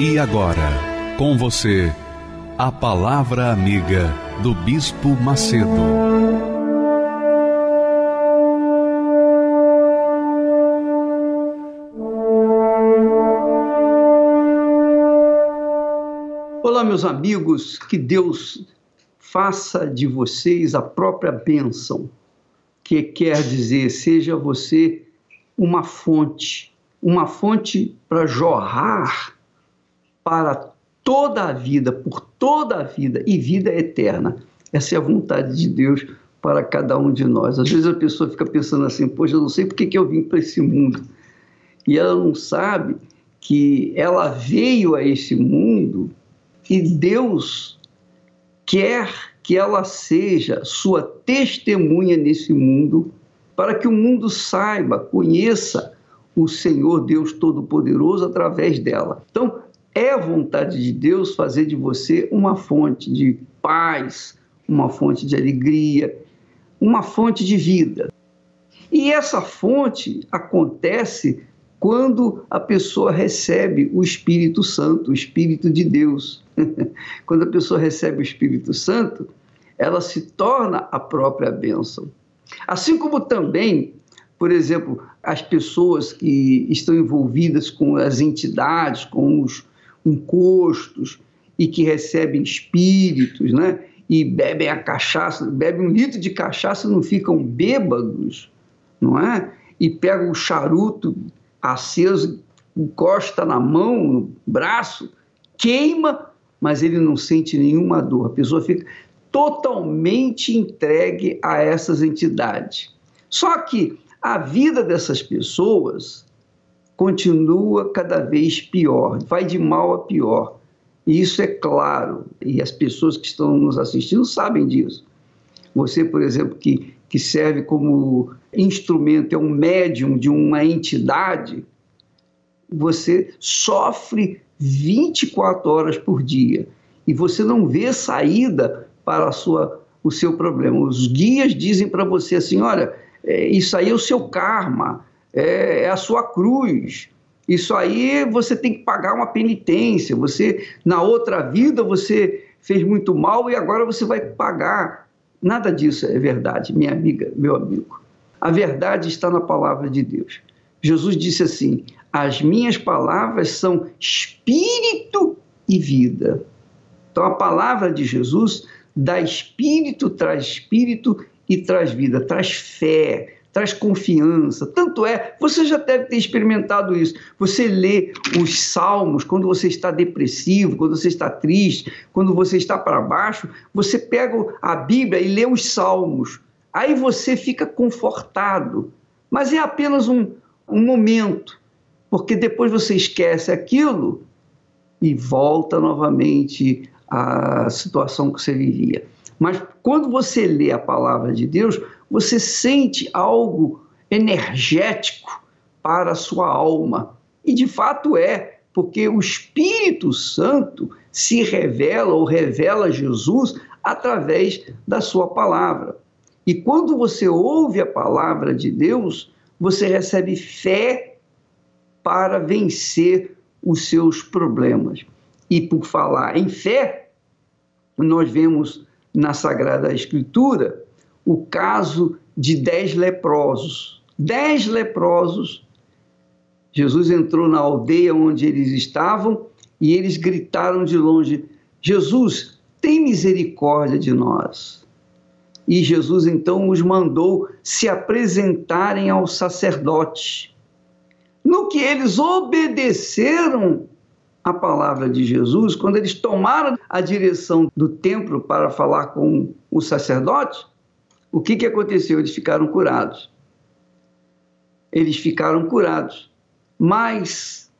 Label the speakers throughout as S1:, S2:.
S1: E agora, com você, a Palavra Amiga do Bispo Macedo.
S2: Olá, meus amigos, que Deus faça de vocês a própria bênção, que quer dizer, seja você uma fonte, uma fonte para jorrar para toda a vida, por toda a vida e vida eterna. Essa é a vontade de Deus para cada um de nós. Às vezes a pessoa fica pensando assim: poxa, eu não sei por que, eu vim para esse mundo. E ela não sabe que ela veio a esse mundo e Deus quer que ela seja sua testemunha nesse mundo, para que o mundo saiba, conheça o Senhor Deus Todo-Poderoso através dela. Então, é vontade de Deus fazer de você uma fonte de paz, uma fonte de alegria, uma fonte de vida. E essa fonte acontece quando a pessoa recebe o Espírito Santo, o Espírito de Deus. quando a pessoa recebe o Espírito Santo, ela se torna a própria bênção. Assim como também, por exemplo, as pessoas que estão envolvidas com as entidades, com os, encostos e que recebem espíritos, né? E bebem a cachaça, bebem um litro de cachaça não ficam bêbados, não é? E pegam o charuto aceso, encosta na mão, no braço, queima, mas ele não sente nenhuma dor. A pessoa fica totalmente entregue a essas entidades. Só que a vida dessas pessoas continua cada vez pior, vai de mal a pior. E isso é claro, e as pessoas que estão nos assistindo sabem disso. Você, por exemplo, que, que serve como instrumento, é um médium de uma entidade, você sofre 24 horas por dia e você não vê saída para sua, o seu problema. Os guias dizem para você assim: olha, é, isso aí é o seu karma, é, é a sua cruz. Isso aí você tem que pagar uma penitência. Você na outra vida você fez muito mal e agora você vai pagar. Nada disso é verdade, minha amiga, meu amigo. A verdade está na palavra de Deus. Jesus disse assim: As minhas palavras são espírito e vida. Então a palavra de Jesus dá espírito, traz espírito e traz vida, traz fé, traz confiança. Tanto é, você já deve ter experimentado isso. Você lê os salmos quando você está depressivo, quando você está triste, quando você está para baixo, você pega a Bíblia e lê os salmos. Aí você fica confortado. Mas é apenas um, um momento, porque depois você esquece aquilo e volta novamente à situação que você vivia. Mas quando você lê a palavra de Deus, você sente algo energético para a sua alma. E de fato é, porque o Espírito Santo se revela ou revela Jesus através da sua palavra. E quando você ouve a palavra de Deus, você recebe fé para vencer os seus problemas. E por falar em fé, nós vemos na Sagrada Escritura o caso de dez leprosos. Dez leprosos. Jesus entrou na aldeia onde eles estavam e eles gritaram de longe: Jesus, tem misericórdia de nós. E Jesus então os mandou se apresentarem ao sacerdote. No que eles obedeceram a palavra de Jesus, quando eles tomaram a direção do templo para falar com o sacerdote, o que, que aconteceu? Eles ficaram curados. Eles ficaram curados. Mas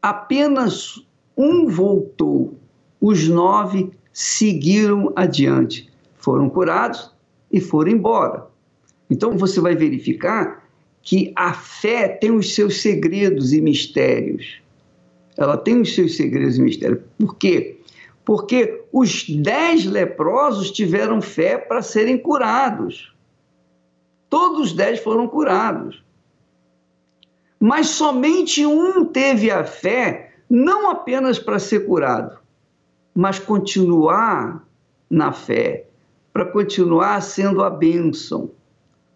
S2: apenas um voltou, os nove seguiram adiante, foram curados e foram embora. Então você vai verificar que a fé tem os seus segredos e mistérios. Ela tem os seus segredos e mistérios. Por quê? Porque os dez leprosos tiveram fé para serem curados. Todos os dez foram curados. Mas somente um teve a fé, não apenas para ser curado, mas continuar na fé, para continuar sendo a bênção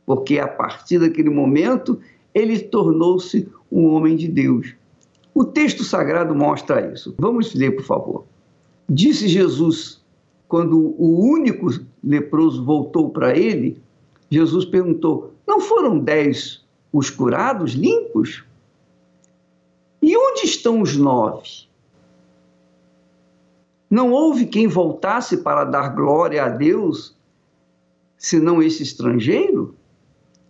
S2: porque a partir daquele momento ele tornou-se um homem de Deus. O texto sagrado mostra isso. Vamos ler, por favor. Disse Jesus, quando o único leproso voltou para ele, Jesus perguntou: Não foram dez os curados, limpos? E onde estão os nove? Não houve quem voltasse para dar glória a Deus, senão esse estrangeiro?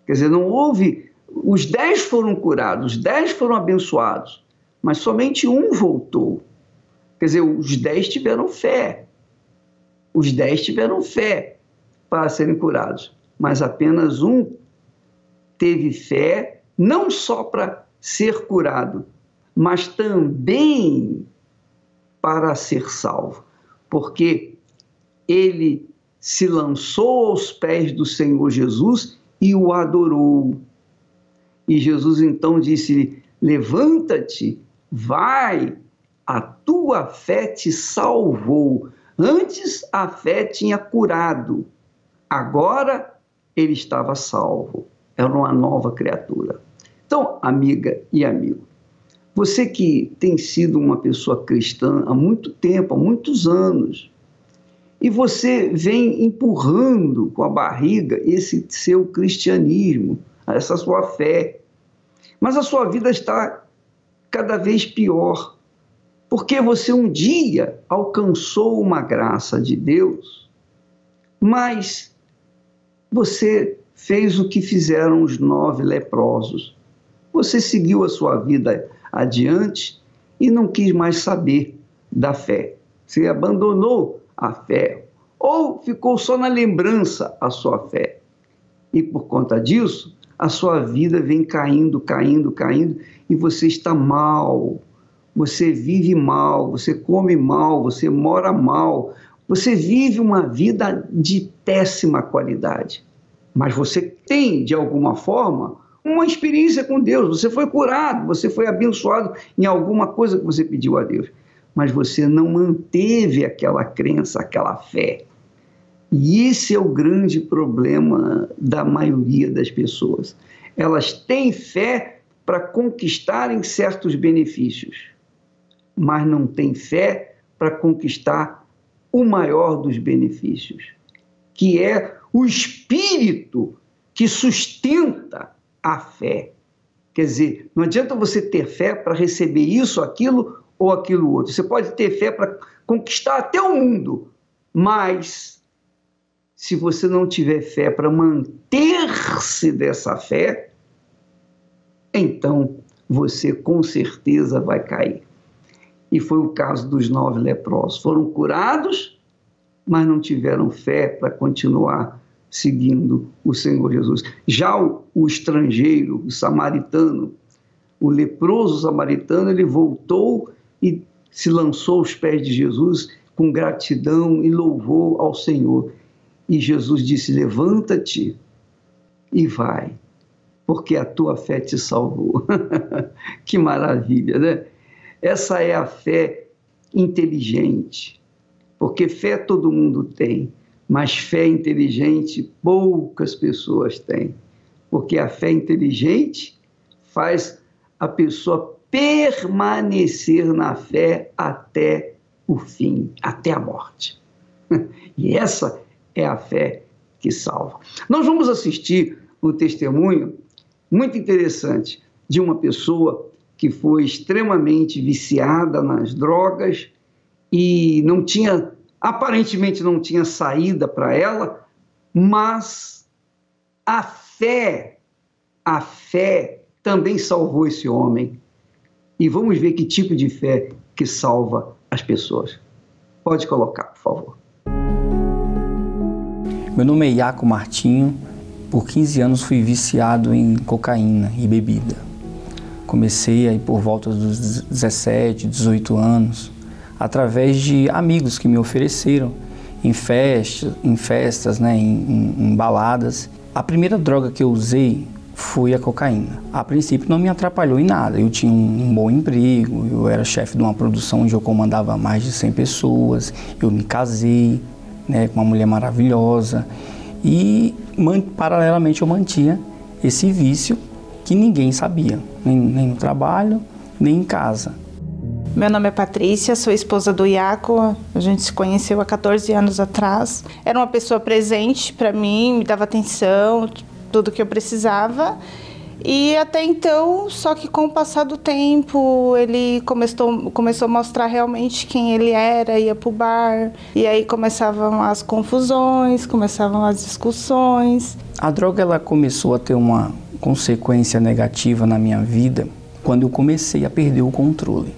S2: Quer dizer, não houve. Os dez foram curados, os dez foram abençoados, mas somente um voltou. Quer dizer, os dez tiveram fé. Os dez tiveram fé para serem curados, mas apenas um teve fé, não só para ser curado, mas também para ser salvo, porque ele se lançou aos pés do Senhor Jesus e o adorou. E Jesus então disse-lhe: Levanta-te, vai, a tua fé te salvou. Antes a fé tinha curado, agora ele estava salvo. Era uma nova criatura. Então, amiga e amigo, você que tem sido uma pessoa cristã há muito tempo, há muitos anos, e você vem empurrando com a barriga esse seu cristianismo, essa sua fé. Mas a sua vida está cada vez pior, porque você um dia alcançou uma graça de Deus, mas você fez o que fizeram os nove leprosos. Você seguiu a sua vida adiante e não quis mais saber da fé. Você abandonou a fé, ou ficou só na lembrança a sua fé. E por conta disso, a sua vida vem caindo, caindo, caindo, e você está mal, você vive mal, você come mal, você mora mal, você vive uma vida de péssima qualidade. Mas você tem, de alguma forma, uma experiência com Deus, você foi curado, você foi abençoado em alguma coisa que você pediu a Deus mas você não manteve aquela crença, aquela fé. E esse é o grande problema da maioria das pessoas. Elas têm fé para conquistarem certos benefícios, mas não têm fé para conquistar o maior dos benefícios, que é o espírito que sustenta a fé. Quer dizer, não adianta você ter fé para receber isso, aquilo ou aquilo outro. Você pode ter fé para conquistar até o mundo, mas se você não tiver fé para manter-se dessa fé, então você com certeza vai cair. E foi o caso dos nove leprosos. Foram curados, mas não tiveram fé para continuar seguindo o Senhor Jesus. Já o, o estrangeiro, o samaritano, o leproso samaritano, ele voltou e se lançou aos pés de Jesus com gratidão e louvor ao Senhor. E Jesus disse: Levanta-te e vai, porque a tua fé te salvou. que maravilha, né? Essa é a fé inteligente, porque fé todo mundo tem, mas fé inteligente poucas pessoas têm, porque a fé inteligente faz a pessoa permanecer na fé até o fim, até a morte. E essa é a fé que salva. Nós vamos assistir um testemunho muito interessante de uma pessoa que foi extremamente viciada nas drogas e não tinha, aparentemente não tinha saída para ela, mas a fé, a fé também salvou esse homem e vamos ver que tipo de fé que salva as pessoas. Pode colocar, por favor.
S3: Meu nome é Iaco Martinho. Por 15 anos fui viciado em cocaína e bebida. Comecei aí por volta dos 17, 18 anos, através de amigos que me ofereceram em, festa, em festas, né, em, em, em baladas. A primeira droga que eu usei foi a cocaína. A princípio não me atrapalhou em nada. Eu tinha um bom emprego, eu era chefe de uma produção onde eu comandava mais de 100 pessoas, eu me casei né, uma mulher maravilhosa e paralelamente eu mantinha esse vício que ninguém sabia, nem, nem no trabalho, nem em casa.
S4: Meu nome é Patrícia, sou esposa do Iaco. A gente se conheceu há 14 anos atrás. Era uma pessoa presente para mim, me dava atenção, tudo que eu precisava. E até então, só que com o passar do tempo, ele começou, começou a mostrar realmente quem ele era, ia pro bar, e aí começavam as confusões, começavam as discussões.
S3: A droga ela começou a ter uma consequência negativa na minha vida quando eu comecei a perder o controle,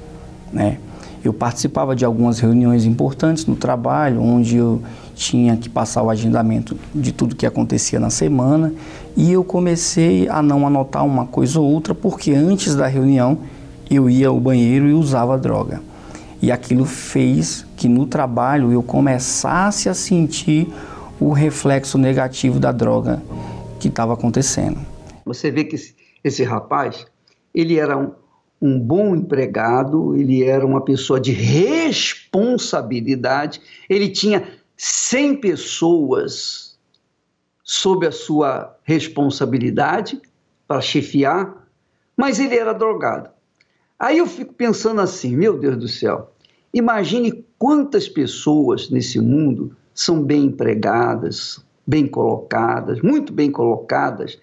S3: né? Eu participava de algumas reuniões importantes no trabalho, onde eu tinha que passar o agendamento de tudo que acontecia na semana e eu comecei a não anotar uma coisa ou outra porque antes da reunião eu ia ao banheiro e usava droga. E aquilo fez que no trabalho eu começasse a sentir o reflexo negativo da droga que estava acontecendo.
S2: Você vê que esse, rapaz, ele era um, um bom empregado, ele era uma pessoa de responsabilidade, ele tinha 100 pessoas sob a sua responsabilidade para chefiar, mas ele era drogado. Aí eu fico pensando assim, meu Deus do céu, imagine quantas pessoas nesse mundo são bem empregadas, bem colocadas, muito bem colocadas,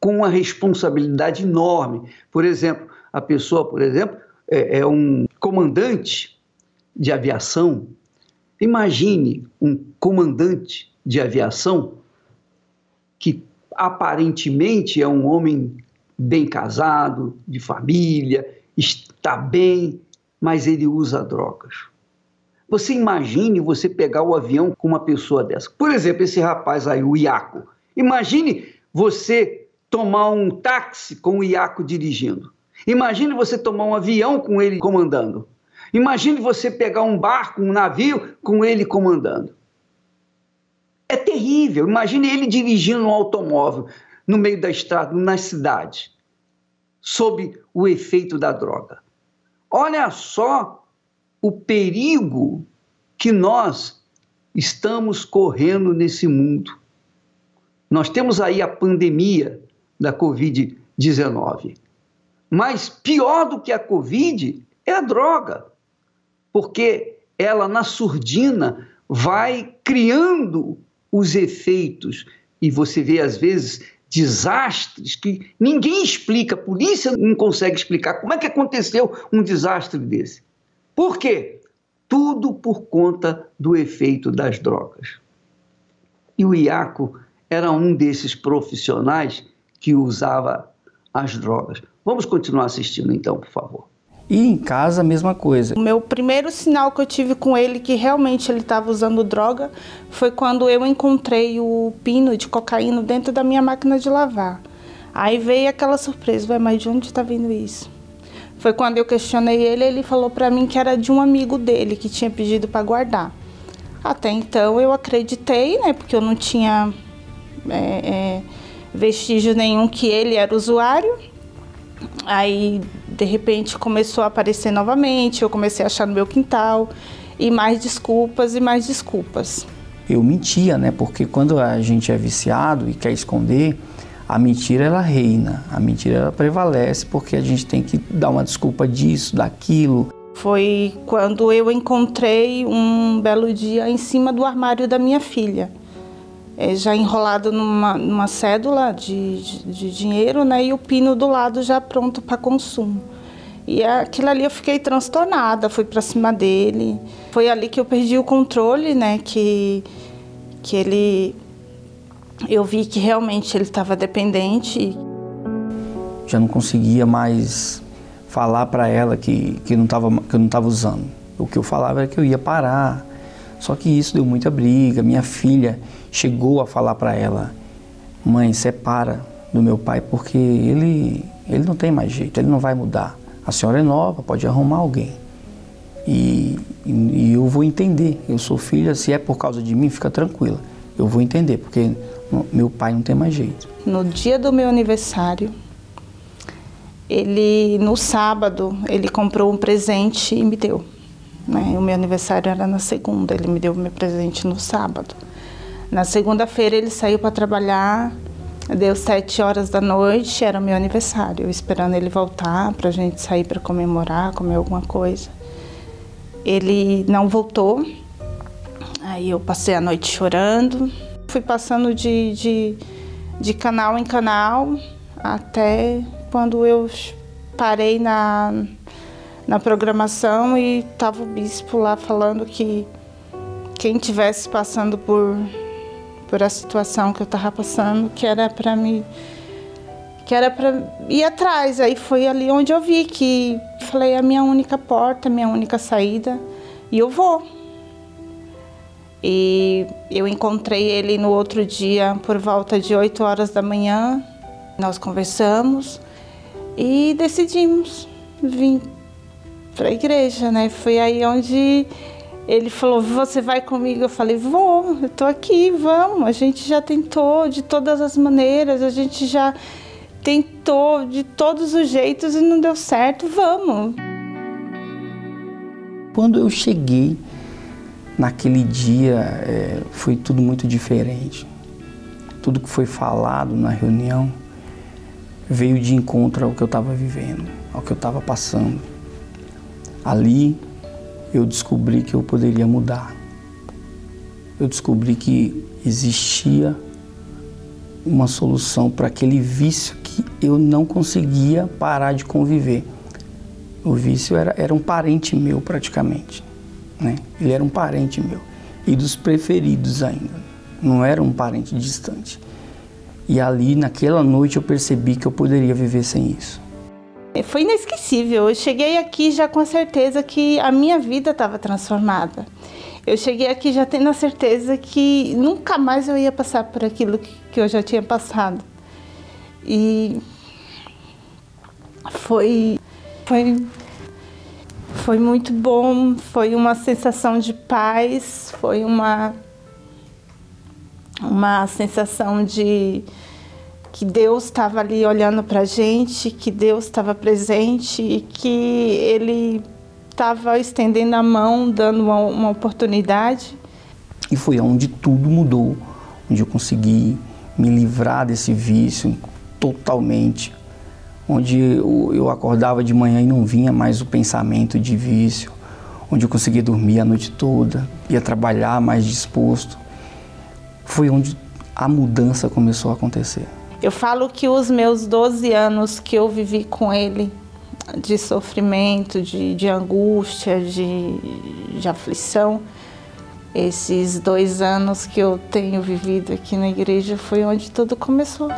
S2: com uma responsabilidade enorme. Por exemplo, a pessoa, por exemplo, é, é um comandante de aviação Imagine um comandante de aviação que aparentemente é um homem bem casado, de família, está bem, mas ele usa drogas. Você imagine você pegar o avião com uma pessoa dessa. Por exemplo, esse rapaz aí, o Iaco. Imagine você tomar um táxi com o Iaco dirigindo. Imagine você tomar um avião com ele comandando. Imagine você pegar um barco, um navio, com ele comandando. É terrível. Imagine ele dirigindo um automóvel no meio da estrada, na cidade, sob o efeito da droga. Olha só o perigo que nós estamos correndo nesse mundo. Nós temos aí a pandemia da Covid-19. Mas pior do que a Covid é a droga porque ela, na surdina, vai criando os efeitos. E você vê, às vezes, desastres que ninguém explica, a polícia não consegue explicar. Como é que aconteceu um desastre desse? Por quê? Tudo por conta do efeito das drogas. E o Iaco era um desses profissionais que usava as drogas. Vamos continuar assistindo então, por favor.
S3: E em casa a mesma coisa.
S4: O meu primeiro sinal que eu tive com ele que realmente ele estava usando droga foi quando eu encontrei o pino de cocaína dentro da minha máquina de lavar. Aí veio aquela surpresa, mas de onde está vindo isso? Foi quando eu questionei ele, ele falou para mim que era de um amigo dele que tinha pedido para guardar. Até então eu acreditei, né? Porque eu não tinha é, é, vestígio nenhum que ele era usuário. Aí de repente começou a aparecer novamente, eu comecei a achar no meu quintal e mais desculpas e mais desculpas.
S3: Eu mentia, né? Porque quando a gente é viciado e quer esconder, a mentira ela reina, a mentira ela prevalece porque a gente tem que dar uma desculpa disso, daquilo.
S4: Foi quando eu encontrei um belo dia em cima do armário da minha filha é, já enrolado numa, numa cédula de, de, de, dinheiro, né? E o pino do lado já pronto para consumo. E aquilo ali eu fiquei transtornada, fui para cima dele. Foi ali que eu perdi o controle, né? Que, que ele. Eu vi que realmente ele estava dependente.
S3: Já não conseguia mais falar para ela que, que, não tava, que eu não estava usando. O que eu falava era que eu ia parar. Só que isso deu muita briga. Minha filha chegou a falar para ela: mãe, separa do meu pai, porque ele, ele não tem mais jeito, ele não vai mudar. A senhora é nova, pode arrumar alguém. E, e, eu vou entender. Eu sou filha, se é por causa de mim, fica tranquila. Eu vou entender, porque meu pai não tem mais jeito.
S4: No dia do meu aniversário, ele no sábado ele comprou um presente e me deu. Né? O meu aniversário era na segunda, ele me deu o meu presente no sábado. Na segunda-feira ele saiu para trabalhar, deu sete horas da noite, era o meu aniversário, esperando ele voltar para a gente sair para comemorar, comer alguma coisa. Ele não voltou, aí eu passei a noite chorando, fui passando de, de, de canal em canal até quando eu parei na, na programação e estava o bispo lá falando que quem tivesse passando por por a situação que eu estava passando, que era para me que era para ir atrás. Aí foi ali onde eu vi que falei é a minha única porta, a minha única saída e eu vou. E eu encontrei ele no outro dia por volta de 8 horas da manhã. Nós conversamos e decidimos vir para a igreja, né? Foi aí onde ele falou: Você vai comigo? Eu falei: Vou, eu tô aqui, vamos. A gente já tentou de todas as maneiras, a gente já tentou de todos os jeitos e não deu certo, vamos.
S3: Quando eu cheguei naquele dia, é, foi tudo muito diferente. Tudo que foi falado na reunião veio de encontro ao que eu estava vivendo, ao que eu estava passando. Ali eu descobri que eu poderia mudar. Eu descobri que existia uma solução para aquele vício que eu não conseguia parar de conviver. O vício era, era um parente meu praticamente. Né? Ele era um parente meu. E dos preferidos ainda. Não era um parente distante. E ali, naquela noite, eu percebi que eu poderia viver sem isso.
S4: Foi inesquecível. Eu cheguei aqui já com a certeza que a minha vida estava transformada. Eu cheguei aqui já tendo a certeza que nunca mais eu ia passar por aquilo que eu já tinha passado. E foi foi foi muito bom, foi uma sensação de paz, foi uma uma sensação de que Deus estava ali olhando para a gente, que Deus estava presente e que Ele estava estendendo a mão, dando uma, uma oportunidade.
S3: E foi onde tudo mudou, onde eu consegui me livrar desse vício totalmente, onde eu, eu acordava de manhã e não vinha mais o pensamento de vício, onde eu conseguia dormir a noite toda, ia trabalhar mais disposto. Foi onde a mudança começou a acontecer.
S4: Eu falo que os meus 12 anos que eu vivi com ele, de sofrimento, de, de angústia, de, de aflição, esses dois anos que eu tenho vivido aqui na igreja foi onde tudo começou.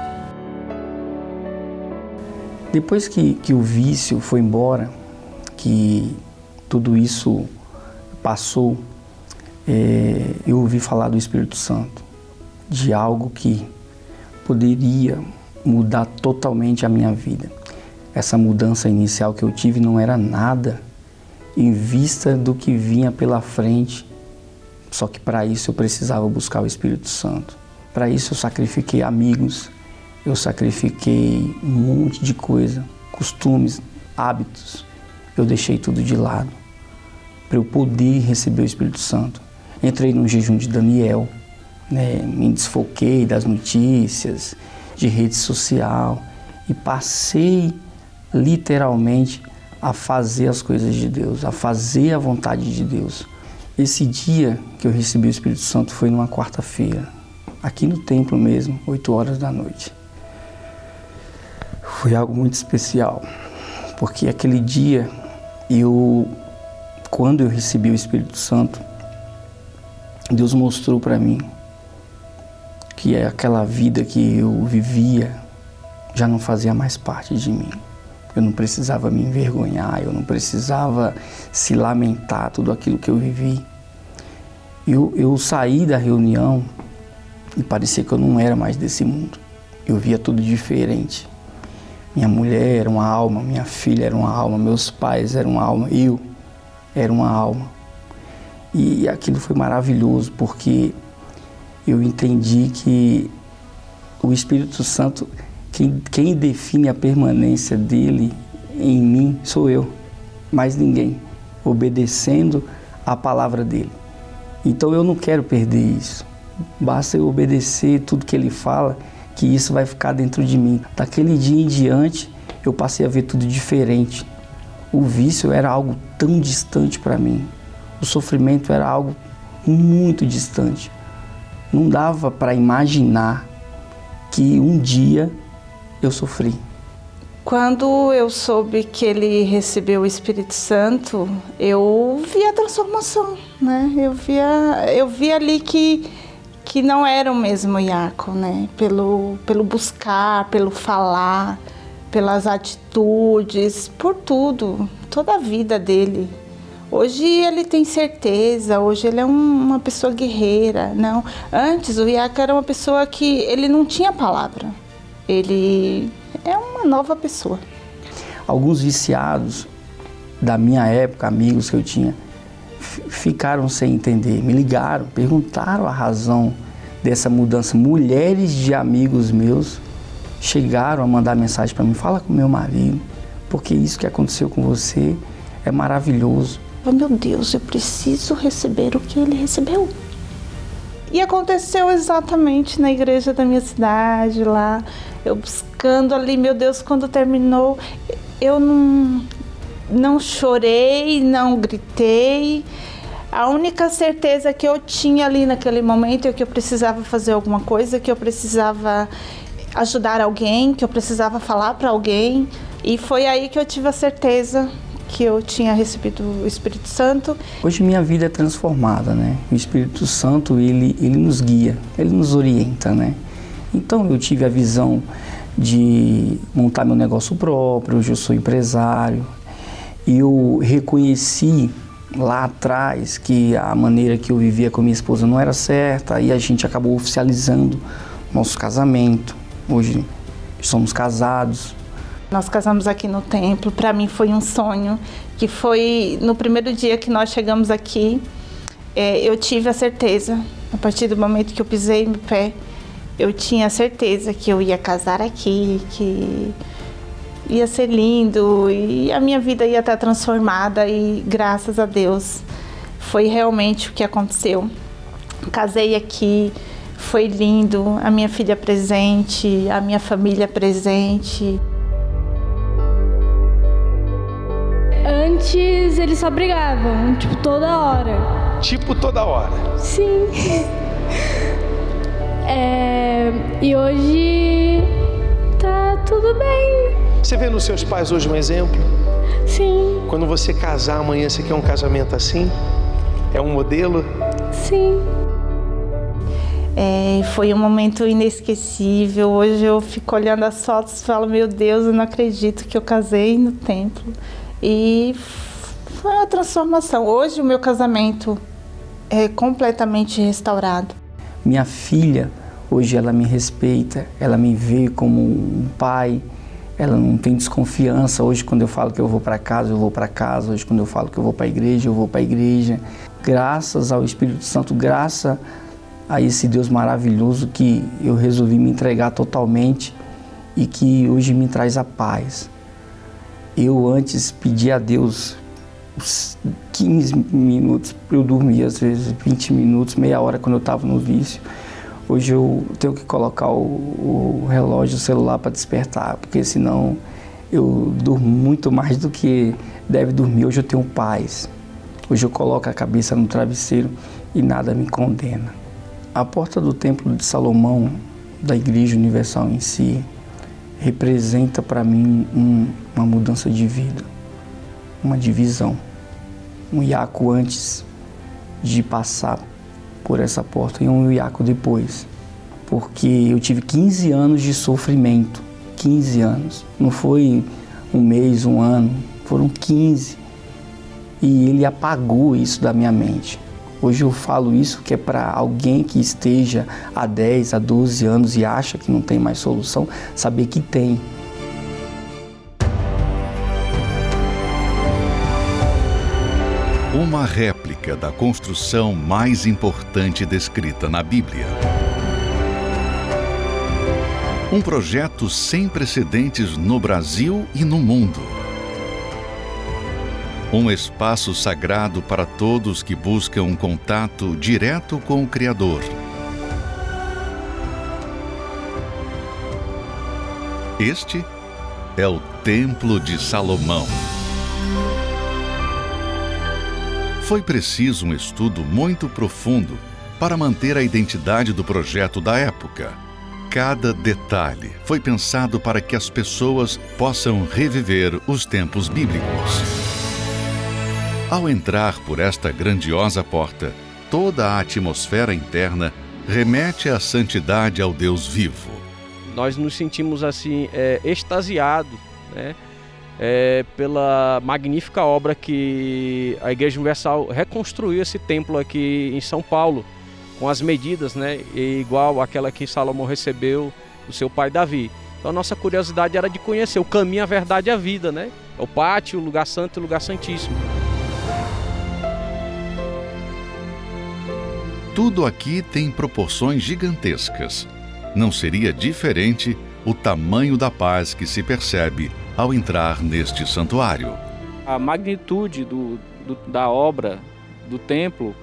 S3: Depois que, que o vício foi embora, que tudo isso passou, é, eu ouvi falar do Espírito Santo, de algo que poderia mudar totalmente a minha vida. Essa mudança inicial que eu tive não era nada em vista do que vinha pela frente. Só que para isso eu precisava buscar o Espírito Santo. Para isso eu sacrifiquei amigos, eu sacrifiquei um monte de coisa, costumes, hábitos. Eu deixei tudo de lado para eu poder receber o Espírito Santo. Entrei no jejum de Daniel, né, me desfoquei das notícias, de rede social e passei literalmente a fazer as coisas de Deus, a fazer a vontade de Deus. Esse dia que eu recebi o Espírito Santo foi numa quarta-feira, aqui no templo mesmo, 8 horas da noite. Foi algo muito especial, porque aquele dia eu, quando eu recebi o Espírito Santo, Deus mostrou para mim que é aquela vida que eu vivia já não fazia mais parte de mim. Eu não precisava me envergonhar, eu não precisava se lamentar tudo aquilo que eu vivi. Eu, eu saí da reunião e parecia que eu não era mais desse mundo. Eu via tudo diferente. Minha mulher era uma alma, minha filha era uma alma, meus pais eram uma alma, eu era uma alma. E aquilo foi maravilhoso porque eu entendi que o Espírito Santo quem, quem define a permanência dele em mim sou eu, mais ninguém, obedecendo a palavra dele. Então eu não quero perder isso. Basta eu obedecer tudo que ele fala, que isso vai ficar dentro de mim. Daquele dia em diante, eu passei a ver tudo diferente. O vício era algo tão distante para mim. O sofrimento era algo muito distante. Não dava para imaginar que um dia eu sofri.
S4: Quando eu soube que ele recebeu o Espírito Santo, eu vi a transformação, né? Eu via, eu vi ali que que não era o mesmo Iaco, né? Pelo pelo buscar, pelo falar, pelas atitudes, por tudo, toda a vida dele. Hoje ele tem certeza, hoje ele é um, uma pessoa guerreira, não. Antes o Iaco era uma pessoa que ele não tinha palavra ele é uma nova pessoa.
S3: Alguns viciados da minha época, amigos que eu tinha, ficaram sem entender, me ligaram, perguntaram a razão dessa mudança. Mulheres de amigos meus chegaram a mandar mensagem para mim: fala com meu marido, porque isso que aconteceu com você é maravilhoso.
S4: Oh, meu Deus, eu preciso receber o que ele recebeu. E aconteceu exatamente na igreja da minha cidade, lá, eu buscando ali, meu Deus, quando terminou, eu não, não chorei, não gritei. A única certeza que eu tinha ali naquele momento é que eu precisava fazer alguma coisa, que eu precisava ajudar alguém, que eu precisava falar para alguém. E foi aí que eu tive a certeza que eu tinha recebido o Espírito Santo.
S3: Hoje minha vida é transformada, né? O Espírito Santo, ele, ele nos guia, ele nos orienta, né? Então eu tive a visão de montar meu negócio próprio, hoje eu sou empresário. Eu reconheci lá atrás que a maneira que eu vivia com minha esposa não era certa e a gente acabou oficializando nosso casamento. Hoje somos casados,
S4: nós casamos aqui no templo. Para mim foi um sonho que foi no primeiro dia que nós chegamos aqui. É, eu tive a certeza, a partir do momento que eu pisei no pé, eu tinha certeza que eu ia casar aqui, que ia ser lindo e a minha vida ia estar transformada e graças a Deus foi realmente o que aconteceu. Casei aqui, foi lindo, a minha filha presente, a minha família presente.
S5: Antes eles só brigavam, tipo, toda hora.
S6: Tipo toda hora?
S5: Sim. É, e hoje tá tudo bem.
S6: Você vê nos seus pais hoje um exemplo?
S5: Sim.
S6: Quando você casar amanhã, você quer um casamento assim? É um modelo?
S5: Sim.
S4: É, foi um momento inesquecível. Hoje eu fico olhando as fotos e falo: Meu Deus, eu não acredito que eu casei no templo. E foi uma transformação. Hoje o meu casamento é completamente restaurado.
S3: Minha filha, hoje ela me respeita, ela me vê como um pai, ela não tem desconfiança. Hoje, quando eu falo que eu vou para casa, eu vou para casa. Hoje, quando eu falo que eu vou para a igreja, eu vou para a igreja. Graças ao Espírito Santo, graças a esse Deus maravilhoso que eu resolvi me entregar totalmente e que hoje me traz a paz. Eu antes pedia a Deus 15 minutos para eu dormir, às vezes 20 minutos, meia hora quando eu estava no vício. Hoje eu tenho que colocar o, o relógio, o celular para despertar, porque senão eu durmo muito mais do que deve dormir. Hoje eu tenho paz. Hoje eu coloco a cabeça no travesseiro e nada me condena. A porta do Templo de Salomão, da Igreja Universal em si, representa para mim um, uma mudança de vida, uma divisão. Um Iaco antes de passar por essa porta e um Iaco depois. Porque eu tive 15 anos de sofrimento, 15 anos. Não foi um mês, um ano, foram 15. E ele apagou isso da minha mente. Hoje eu falo isso que é para alguém que esteja há 10, a 12 anos e acha que não tem mais solução, saber que tem.
S1: Uma réplica da construção mais importante descrita na Bíblia. Um projeto sem precedentes no Brasil e no mundo um espaço sagrado para todos que buscam um contato direto com o Criador. Este é o Templo de Salomão. Foi preciso um estudo muito profundo para manter a identidade do projeto da época. Cada detalhe foi pensado para que as pessoas possam reviver os tempos bíblicos. Ao entrar por esta grandiosa porta, toda a atmosfera interna remete à santidade ao Deus vivo.
S7: Nós nos sentimos assim é, extasiados, né? É, pela magnífica obra que a Igreja Universal reconstruiu esse templo aqui em São Paulo, com as medidas, né, igual aquela que Salomão recebeu do seu pai Davi. Então a nossa curiosidade era de conhecer o caminho, a verdade e a vida, né? O pátio, o lugar santo e o lugar santíssimo.
S1: Tudo aqui tem proporções gigantescas. Não seria diferente o tamanho da paz que se percebe ao entrar neste santuário.
S8: A magnitude do, do, da obra, do templo,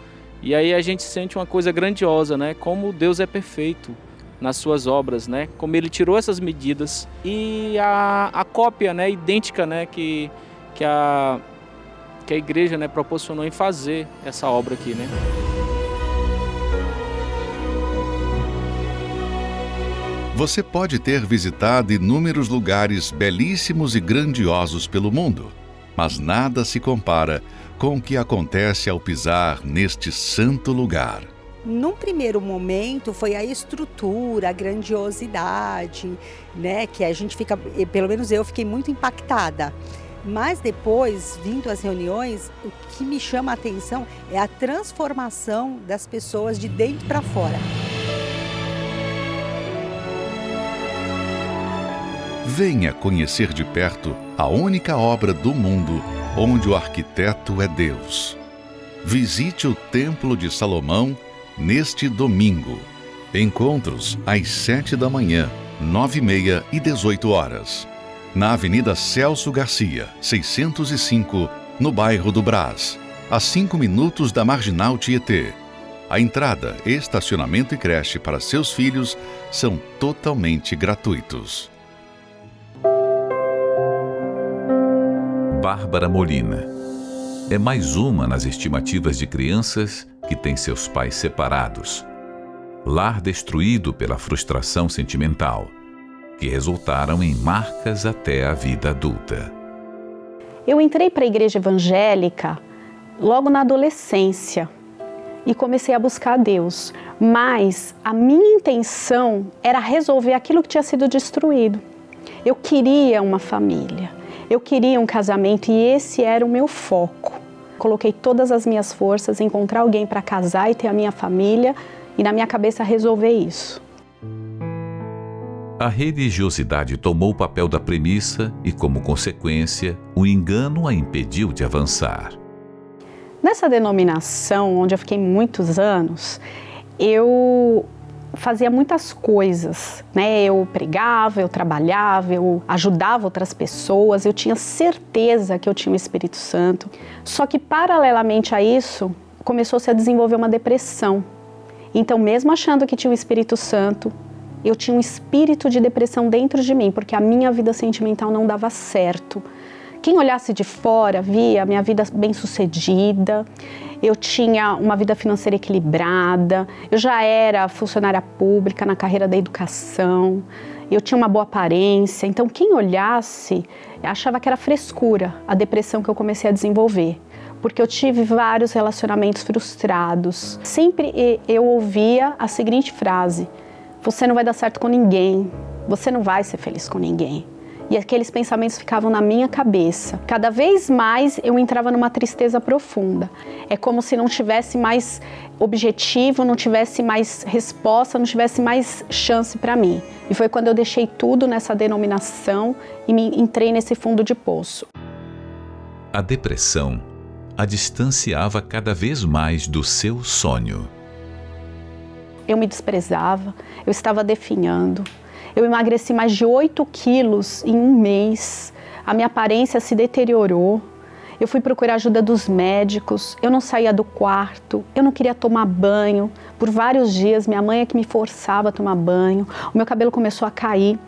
S8: e aí a gente sente uma coisa grandiosa, né? Como Deus é perfeito nas suas obras, né? Como ele tirou essas medidas e a, a cópia, né, idêntica, né, que, que a que a igreja, né, proporcionou em fazer essa obra aqui, né?
S1: Você pode ter visitado inúmeros lugares belíssimos e grandiosos pelo mundo, mas nada se compara com o que acontece ao pisar neste santo lugar.
S9: Num primeiro momento foi a estrutura, a grandiosidade, né, que a gente fica, pelo menos eu fiquei muito impactada. Mas depois, vindo às reuniões, o que me chama a atenção é a transformação das pessoas de dentro para fora.
S1: Venha conhecer de perto a única obra do mundo onde o arquiteto é Deus. Visite o Templo de Salomão neste domingo. Encontros às sete da manhã, nove e meia e dezoito horas. Na Avenida Celso Garcia, 605, no bairro do Brás, a cinco minutos da Marginal Tietê. A entrada, estacionamento e creche para seus filhos são totalmente gratuitos.
S10: Bárbara Molina. É mais uma nas estimativas de crianças que têm seus pais separados. Lar destruído pela frustração sentimental, que resultaram em marcas até a vida adulta.
S11: Eu entrei para a igreja evangélica logo na adolescência e comecei a buscar a Deus, mas a minha intenção era resolver aquilo que tinha sido destruído. Eu queria uma família. Eu queria um casamento e esse era o meu foco. Coloquei todas as minhas forças em encontrar alguém para casar e ter a minha família e na minha cabeça resolver isso.
S10: A religiosidade tomou o papel da premissa e, como consequência, o engano a impediu de avançar.
S11: Nessa denominação, onde eu fiquei muitos anos, eu fazia muitas coisas, né? Eu pregava, eu trabalhava, eu ajudava outras pessoas, eu tinha certeza que eu tinha o Espírito Santo. Só que paralelamente a isso, começou-se a desenvolver uma depressão. Então, mesmo achando que tinha o Espírito Santo, eu tinha um espírito de depressão dentro de mim, porque a minha vida sentimental não dava certo. Quem olhasse de fora via a minha vida bem sucedida, eu tinha uma vida financeira equilibrada, eu já era funcionária pública na carreira da educação, eu tinha uma boa aparência. Então, quem olhasse achava que era frescura a depressão que eu comecei a desenvolver. Porque eu tive vários relacionamentos frustrados. Sempre eu ouvia a seguinte frase: Você não vai dar certo com ninguém, você não vai ser feliz com ninguém. E aqueles pensamentos ficavam na minha cabeça. Cada vez mais eu entrava numa tristeza profunda. É como se não tivesse mais objetivo, não tivesse mais resposta, não tivesse mais chance para mim. E foi quando eu deixei tudo nessa denominação e me entrei nesse fundo de poço.
S10: A depressão a distanciava cada vez mais do seu sonho.
S11: Eu me desprezava, eu estava definhando, eu emagreci mais de 8 quilos em um mês. A minha aparência se deteriorou. Eu fui procurar ajuda dos médicos. Eu não saía do quarto. Eu não queria tomar banho. Por vários dias, minha mãe é que me forçava a tomar banho. O meu cabelo começou a cair.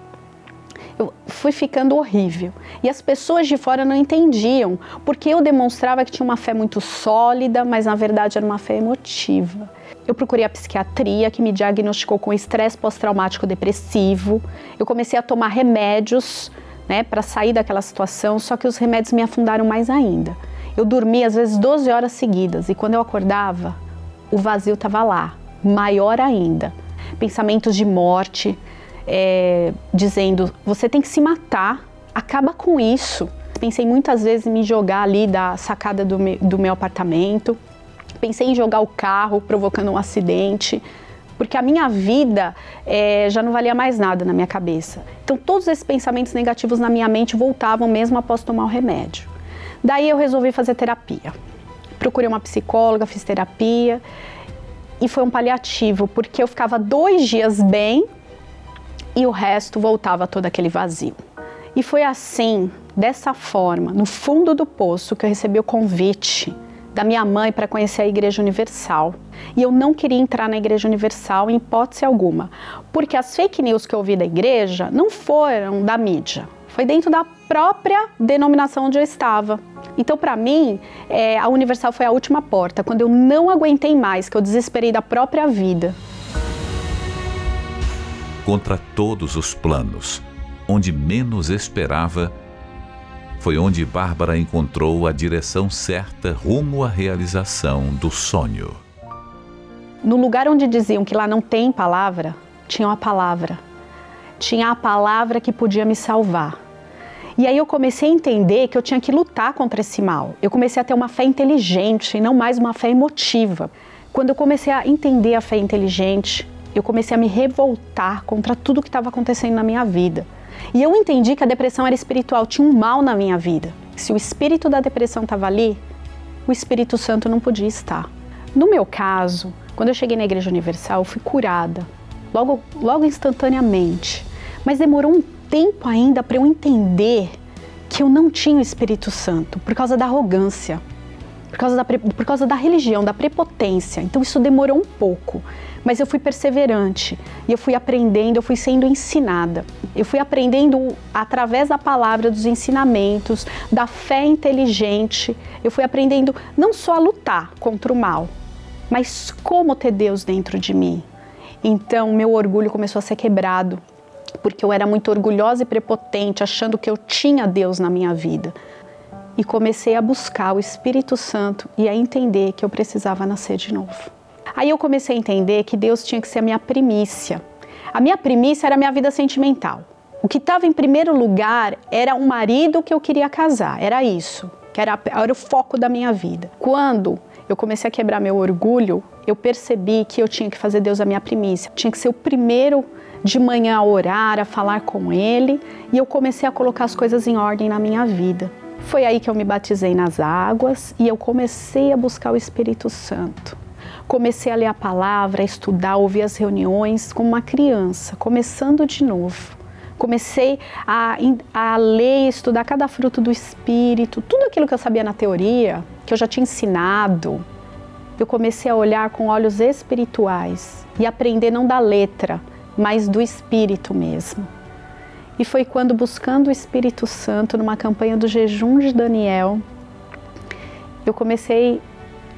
S11: Eu fui ficando horrível. E as pessoas de fora não entendiam, porque eu demonstrava que tinha uma fé muito sólida, mas na verdade era uma fé emotiva. Eu procurei a psiquiatria, que me diagnosticou com estresse pós-traumático depressivo. Eu comecei a tomar remédios né, para sair daquela situação, só que os remédios me afundaram mais ainda. Eu dormia às vezes 12 horas seguidas e quando eu acordava, o vazio estava lá, maior ainda. Pensamentos de morte, é, dizendo: você tem que se matar, acaba com isso. Pensei muitas vezes em me jogar ali da sacada do do meu apartamento. Pensei em jogar o carro, provocando um acidente, porque a minha vida é, já não valia mais nada na minha cabeça. Então, todos esses pensamentos negativos na minha mente voltavam mesmo após tomar o remédio. Daí eu resolvi fazer terapia. Procurei uma psicóloga, fiz terapia e foi um paliativo, porque eu ficava dois dias bem e o resto voltava todo aquele vazio. E foi assim, dessa forma, no fundo do poço, que eu recebi o convite da minha mãe para conhecer a Igreja Universal. E eu não queria entrar na Igreja Universal em hipótese alguma, porque as fake news que eu ouvi da igreja não foram da mídia, foi dentro da própria denominação onde eu estava. Então, para mim, é, a Universal foi a última porta, quando eu não aguentei mais, que eu desesperei da própria vida.
S10: Contra todos os planos, onde menos esperava, foi onde Bárbara encontrou a direção certa rumo à realização do sonho.
S11: No lugar onde diziam que lá não tem palavra, tinha uma palavra. Tinha a palavra que podia me salvar. E aí eu comecei a entender que eu tinha que lutar contra esse mal. Eu comecei a ter uma fé inteligente e não mais uma fé emotiva. Quando eu comecei a entender a fé inteligente, eu comecei a me revoltar contra tudo que estava acontecendo na minha vida. E eu entendi que a depressão era espiritual, tinha um mal na minha vida. Se o espírito da depressão estava ali, o Espírito Santo não podia estar. No meu caso, quando eu cheguei na Igreja Universal, eu fui curada, logo, logo instantaneamente. Mas demorou um tempo ainda para eu entender que eu não tinha o Espírito Santo por causa da arrogância, por causa da, por causa da religião, da prepotência. Então isso demorou um pouco mas eu fui perseverante e eu fui aprendendo, eu fui sendo ensinada. Eu fui aprendendo através da palavra, dos ensinamentos, da fé inteligente. Eu fui aprendendo não só a lutar contra o mal, mas como ter Deus dentro de mim. Então, meu orgulho começou a ser quebrado, porque eu era muito orgulhosa e prepotente, achando que eu tinha Deus na minha vida. E comecei a buscar o Espírito Santo e a entender que eu precisava nascer de novo. Aí eu comecei a entender que Deus tinha que ser a minha primícia. A minha primícia era a minha vida sentimental. O que estava em primeiro lugar era um marido que eu queria casar, era isso, que era, era o foco da minha vida. Quando eu comecei a quebrar meu orgulho, eu percebi que eu tinha que fazer Deus a minha primícia. tinha que ser o primeiro de manhã a orar, a falar com Ele, e eu comecei a colocar as coisas em ordem na minha vida. Foi aí que eu me batizei nas águas e eu comecei a buscar o Espírito Santo. Comecei a ler a palavra, a estudar, a ouvir as reuniões como uma criança, começando de novo. Comecei a, a ler estudar cada fruto do Espírito, tudo aquilo que eu sabia na teoria, que eu já tinha ensinado. Eu comecei a olhar com olhos espirituais e aprender não da letra, mas do Espírito mesmo. E foi quando, buscando o Espírito Santo, numa campanha do jejum de Daniel, eu comecei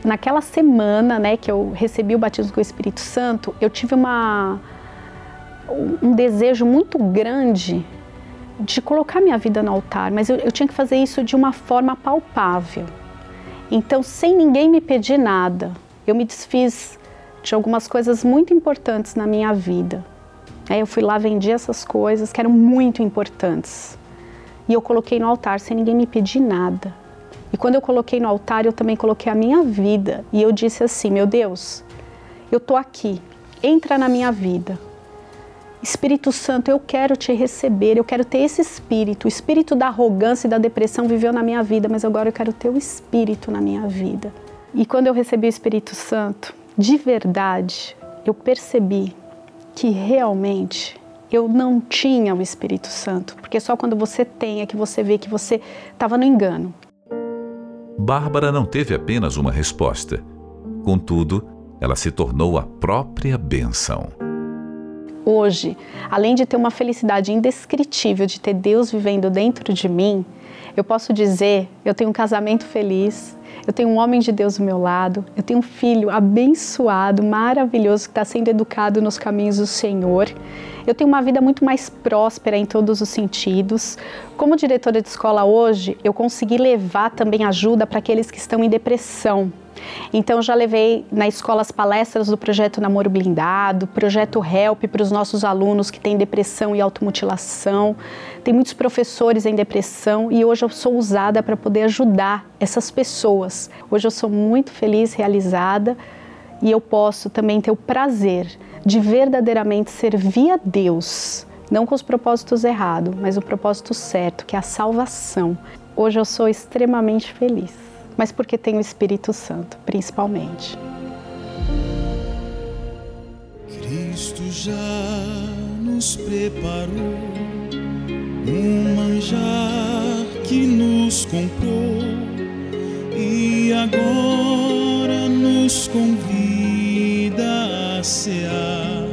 S11: naquela semana, né, que eu recebi o batismo com o Espírito Santo, eu tive uma um desejo muito grande de colocar minha vida no altar, mas eu, eu tinha que fazer isso de uma forma palpável. Então, sem ninguém me pedir nada, eu me desfiz de algumas coisas muito importantes na minha vida. Eu fui lá, vendi essas coisas que eram muito importantes. e eu coloquei no altar sem ninguém me pedir nada. E quando eu coloquei no altar, eu também coloquei a minha vida e eu disse assim: Meu Deus, eu tô aqui, entra na minha vida. Espírito Santo, eu quero te receber, eu quero ter esse espírito. O espírito da arrogância e da depressão viveu na minha vida, mas agora eu quero ter o espírito na minha vida. E quando eu recebi o Espírito Santo, de verdade, eu percebi que realmente eu não tinha o Espírito Santo, porque só quando você tem é que você vê que você estava no engano.
S10: Bárbara não teve apenas uma resposta. Contudo, ela se tornou a própria bênção.
S11: Hoje, além de ter uma felicidade indescritível de ter Deus vivendo dentro de mim, eu posso dizer, eu tenho um casamento feliz, eu tenho um homem de Deus do meu lado, eu tenho um filho abençoado, maravilhoso, que está sendo educado nos caminhos do Senhor. Eu tenho uma vida muito mais próspera em todos os sentidos. Como diretora de escola hoje, eu consegui levar também ajuda para aqueles que estão em depressão. Então já levei na escola as palestras do projeto Namoro Blindado, projeto Help para os nossos alunos que têm depressão e automutilação. Tem muitos professores em depressão e hoje eu sou usada para poder ajudar essas pessoas. Hoje eu sou muito feliz, realizada e eu posso também ter o prazer de verdadeiramente servir a Deus, não com os propósitos errados, mas o propósito certo, que é a salvação. Hoje eu sou extremamente feliz, mas porque tenho o Espírito Santo, principalmente.
S12: Cristo já nos preparou um manjar que nos comprou e agora nos convida a cear.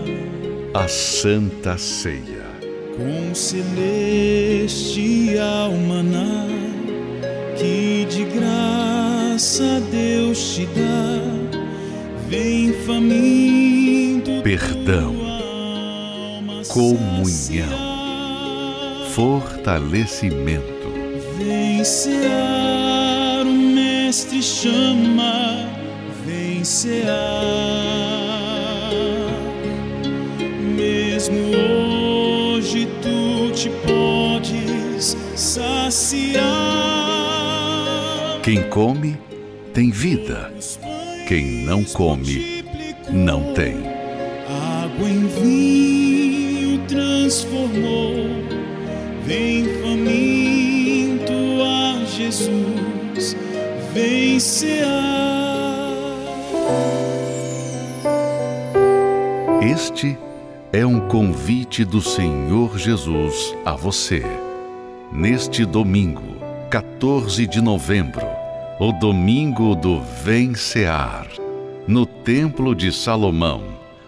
S1: A Santa Ceia.
S12: Com celestial maná que de graça Deus te dá, vem faminto.
S1: Perdão, comunhão, fortalecimento.
S12: Vem cear, o Mestre chama, vem cear. Mesmo hoje tu te podes saciar.
S1: Quem come, tem vida. Quem não come, não tem.
S12: Água em vinho transformou, vem faminto a Jesus, vem.
S1: Este é um convite do Senhor Jesus a você. Neste domingo, 14 de novembro, o domingo do Vencear, no Templo de Salomão,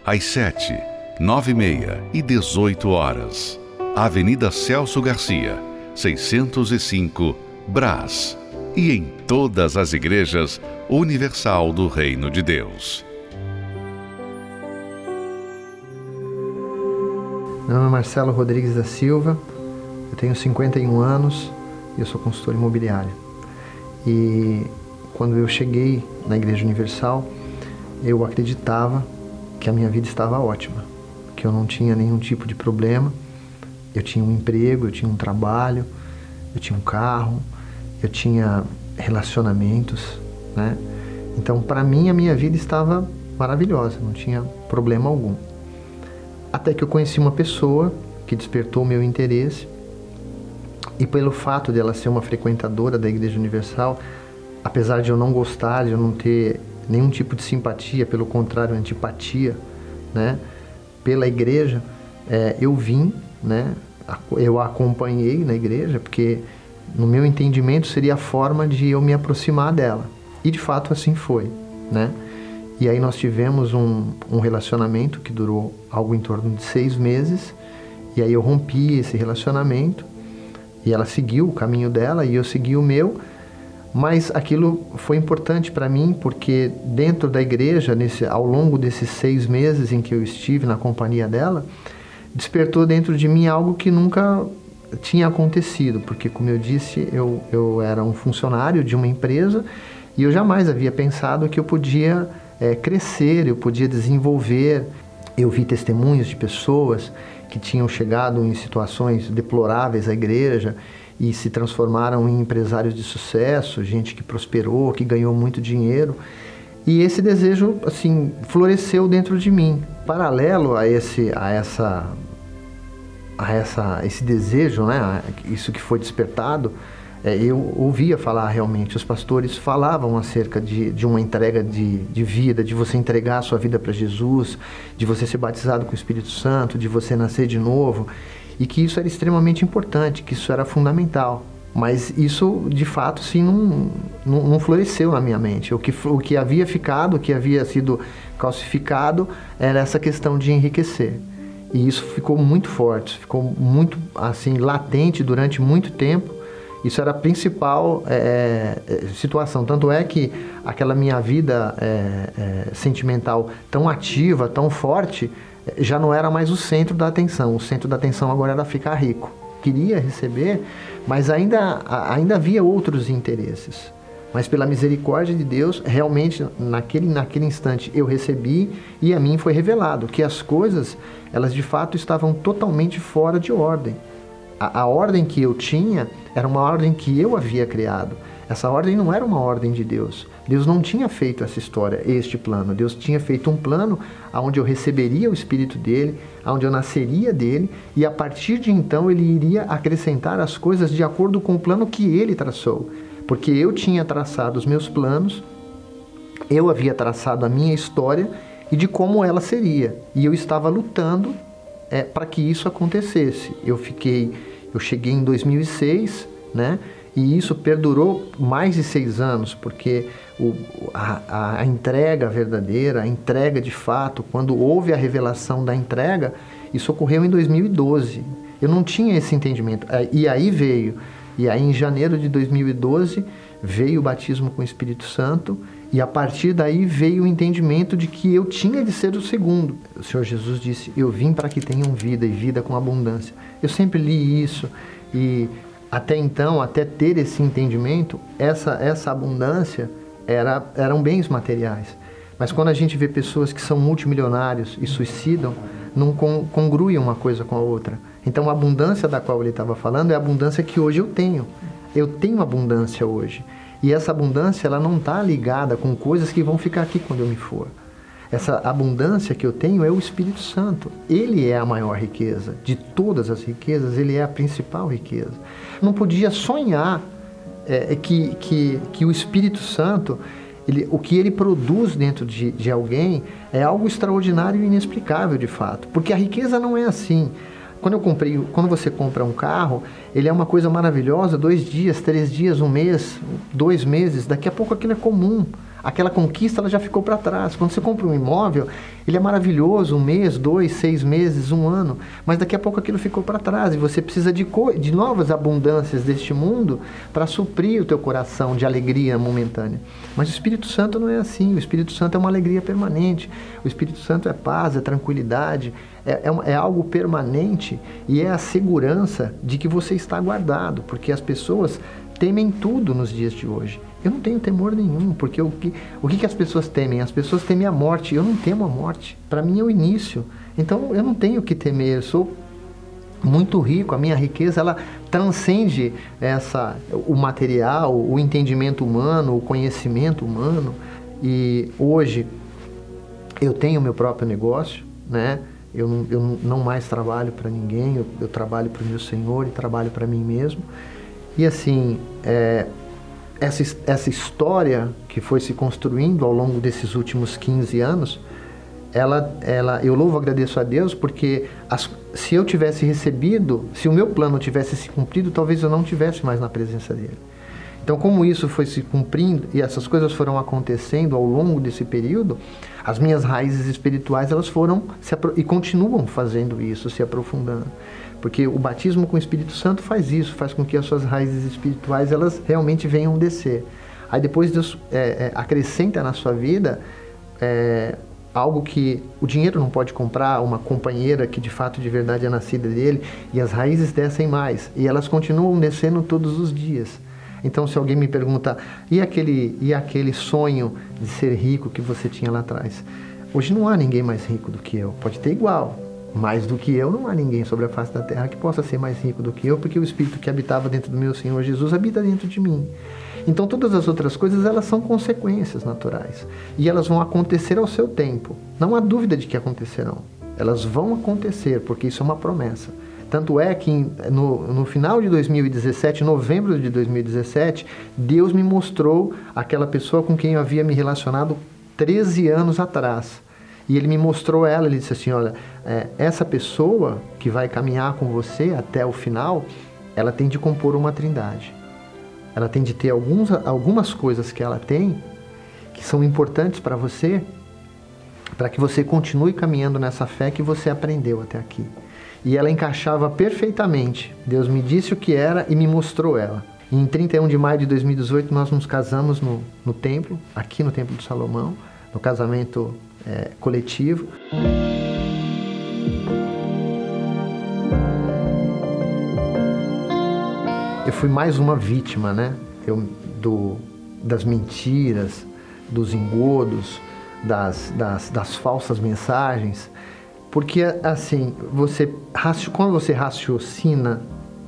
S1: às 7, 9 e meia e 18 horas. Avenida Celso Garcia, 605, Brás. E em todas as igrejas Universal do Reino de Deus.
S13: Meu nome é Marcelo Rodrigues da Silva, eu tenho 51 anos e eu sou consultor imobiliário. E quando eu cheguei na Igreja Universal, eu acreditava que a minha vida estava ótima, que eu não tinha nenhum tipo de problema. Eu tinha um emprego, eu tinha um trabalho, eu tinha um carro, eu tinha relacionamentos, né? Então, para mim, a minha vida estava maravilhosa, não tinha problema algum. Até que eu conheci uma pessoa que despertou meu interesse e pelo fato de ela ser uma frequentadora da Igreja Universal, apesar de eu não gostar, de eu não ter nenhum tipo de simpatia, pelo contrário, antipatia, né, pela igreja, é, eu vim, né, eu a acompanhei na igreja, porque no meu entendimento seria a forma de eu me aproximar dela. E de fato assim foi, né? E aí nós tivemos um, um relacionamento que durou algo em torno de seis meses. E aí eu rompi esse relacionamento e ela seguiu o caminho dela e eu segui o meu. Mas aquilo foi importante para mim porque dentro da igreja, nesse, ao longo desses seis meses em que eu estive na companhia dela, despertou dentro de mim algo que nunca tinha acontecido, porque como eu disse, eu, eu era um funcionário de uma empresa e eu jamais havia pensado que eu podia é, crescer, eu podia desenvolver. Eu vi testemunhos de pessoas que tinham chegado em situações deploráveis à igreja e se transformaram em empresários de sucesso, gente que prosperou, que ganhou muito dinheiro. E esse desejo, assim, floresceu dentro de mim. Paralelo a esse, a essa, a essa, esse desejo, né? Isso que foi despertado, é, eu ouvia falar realmente, os pastores falavam acerca de, de uma entrega de, de vida, de você entregar a sua vida para Jesus, de você ser batizado com o Espírito Santo, de você nascer de novo, e que isso era extremamente importante, que isso era fundamental. Mas isso, de fato, sim, não, não, não, floresceu na minha mente. O que, o que havia ficado, o que havia sido calcificado, era essa questão de enriquecer. E isso ficou muito forte, ficou muito assim latente durante muito tempo isso era a principal é, é, situação. Tanto é que aquela minha vida é, é, sentimental tão ativa, tão forte, já não era mais o centro da atenção. O centro da atenção agora era ficar rico. Queria receber, mas ainda, ainda havia outros interesses. Mas pela misericórdia de Deus, realmente naquele, naquele instante eu recebi e a mim foi revelado que as coisas, elas de fato estavam totalmente fora de ordem a, a ordem que eu tinha era uma ordem que eu havia criado. Essa ordem não era uma ordem de Deus. Deus não tinha feito essa história, este plano. Deus tinha feito um plano onde eu receberia o Espírito dele, onde eu nasceria dele, e a partir de então ele iria acrescentar as coisas de acordo com o plano que ele traçou. Porque eu tinha traçado os meus planos, eu havia traçado a minha história e de como ela seria. E eu estava lutando é, para que isso acontecesse. Eu fiquei eu cheguei em 2006, né? E isso perdurou mais de seis anos, porque o, a, a, entrega verdadeira, a entrega de fato, quando houve a revelação da entrega, isso ocorreu em 2012. Eu não tinha esse entendimento. É, e aí veio, e aí em janeiro de 2012 veio o batismo com o Espírito Santo, e a partir daí veio o entendimento de que eu tinha de ser o segundo. O Senhor Jesus disse: Eu vim para que tenham vida e vida com abundância. Eu sempre li isso e até então, até ter esse entendimento, essa, essa abundância era, eram bens materiais. Mas quando a gente vê pessoas que são multimilionários e suicidam, não congrui uma coisa com a outra. Então a abundância da qual ele estava falando é a abundância que hoje eu tenho. Eu tenho abundância hoje. E essa abundância ela não está ligada com coisas que vão ficar aqui quando eu me for. Essa abundância que eu tenho é o Espírito Santo. Ele é a maior riqueza. De todas as riquezas, ele é a principal riqueza. Não podia sonhar é, que, que, que o Espírito Santo, ele, o que ele produz dentro de, de alguém, é algo extraordinário e inexplicável de fato. Porque a riqueza não é assim. Quando eu comprei, quando você compra um carro, ele é uma coisa maravilhosa, dois dias, três dias, um mês, dois meses, daqui a pouco aquilo é comum. Aquela conquista ela já ficou para trás. Quando você compra um imóvel, ele é maravilhoso, um mês, dois, seis meses, um ano, mas daqui a pouco aquilo ficou para trás e você precisa de, de novas abundâncias deste mundo para suprir o teu coração de alegria momentânea. Mas o Espírito Santo não é assim. O Espírito Santo é uma alegria permanente. O Espírito Santo é paz, é tranquilidade, é, é, é, algo permanente e é a segurança de que você está guardado, porque as pessoas temem tudo nos dias de hoje. Eu não tenho temor nenhum, porque o que, o que, que as pessoas temem? As pessoas temem a morte. Eu não temo a morte. Para mim é o início. Então eu não tenho que temer. Eu sou muito rico. A minha riqueza ela transcende essa o material, o entendimento humano, o conhecimento humano. E hoje eu tenho meu próprio negócio, né? Eu não, eu não mais trabalho para ninguém, eu, eu trabalho para o meu Senhor e trabalho para mim mesmo. E assim, é, essa, essa história que foi se construindo ao longo desses últimos 15 anos, ela, ela, eu louvo agradeço a Deus porque as, se eu tivesse recebido, se o meu plano tivesse se cumprido, talvez eu não tivesse mais na presença dele. Então, como isso foi se cumprindo e essas coisas foram acontecendo ao longo desse período, as minhas raízes espirituais elas foram e continuam fazendo isso, se aprofundando. Porque o batismo com o Espírito Santo faz isso, faz com que as suas raízes espirituais elas realmente venham descer. Aí depois Deus é, é, acrescenta na sua vida é, algo que o dinheiro não pode comprar, uma companheira que de fato de verdade é nascida dele, e as raízes descem mais, e elas continuam descendo todos os dias. Então, se alguém me pergunta, e aquele, e aquele sonho de ser rico que você tinha lá atrás? Hoje não há ninguém mais rico do que eu. Pode ter igual, Mais do que eu, não há ninguém sobre a face da terra que possa ser mais rico do que eu, porque o Espírito que habitava dentro do meu Senhor Jesus habita dentro de mim. Então todas as outras coisas elas são consequências naturais e elas vão acontecer ao seu tempo. Não há dúvida de que acontecerão. Elas vão acontecer porque isso é uma promessa. Tanto é que no, no final de 2017, novembro de 2017, Deus me mostrou aquela pessoa com quem eu havia me relacionado 13 anos atrás. E ele me mostrou ela, ele disse assim: Olha, é, essa pessoa que vai caminhar com você até o final, ela tem de compor uma trindade. Ela tem de ter alguns, algumas coisas que ela tem que são importantes para você, para que você continue caminhando nessa fé que você aprendeu até aqui. E ela encaixava perfeitamente. Deus me disse o que era e me mostrou ela. Em 31 de maio de 2018, nós nos casamos no, no templo, aqui no Templo de Salomão, no casamento é, coletivo. Eu fui mais uma vítima, né? Eu, do, das mentiras, dos engodos, das, das, das falsas mensagens. Porque, assim, você, quando você raciocina,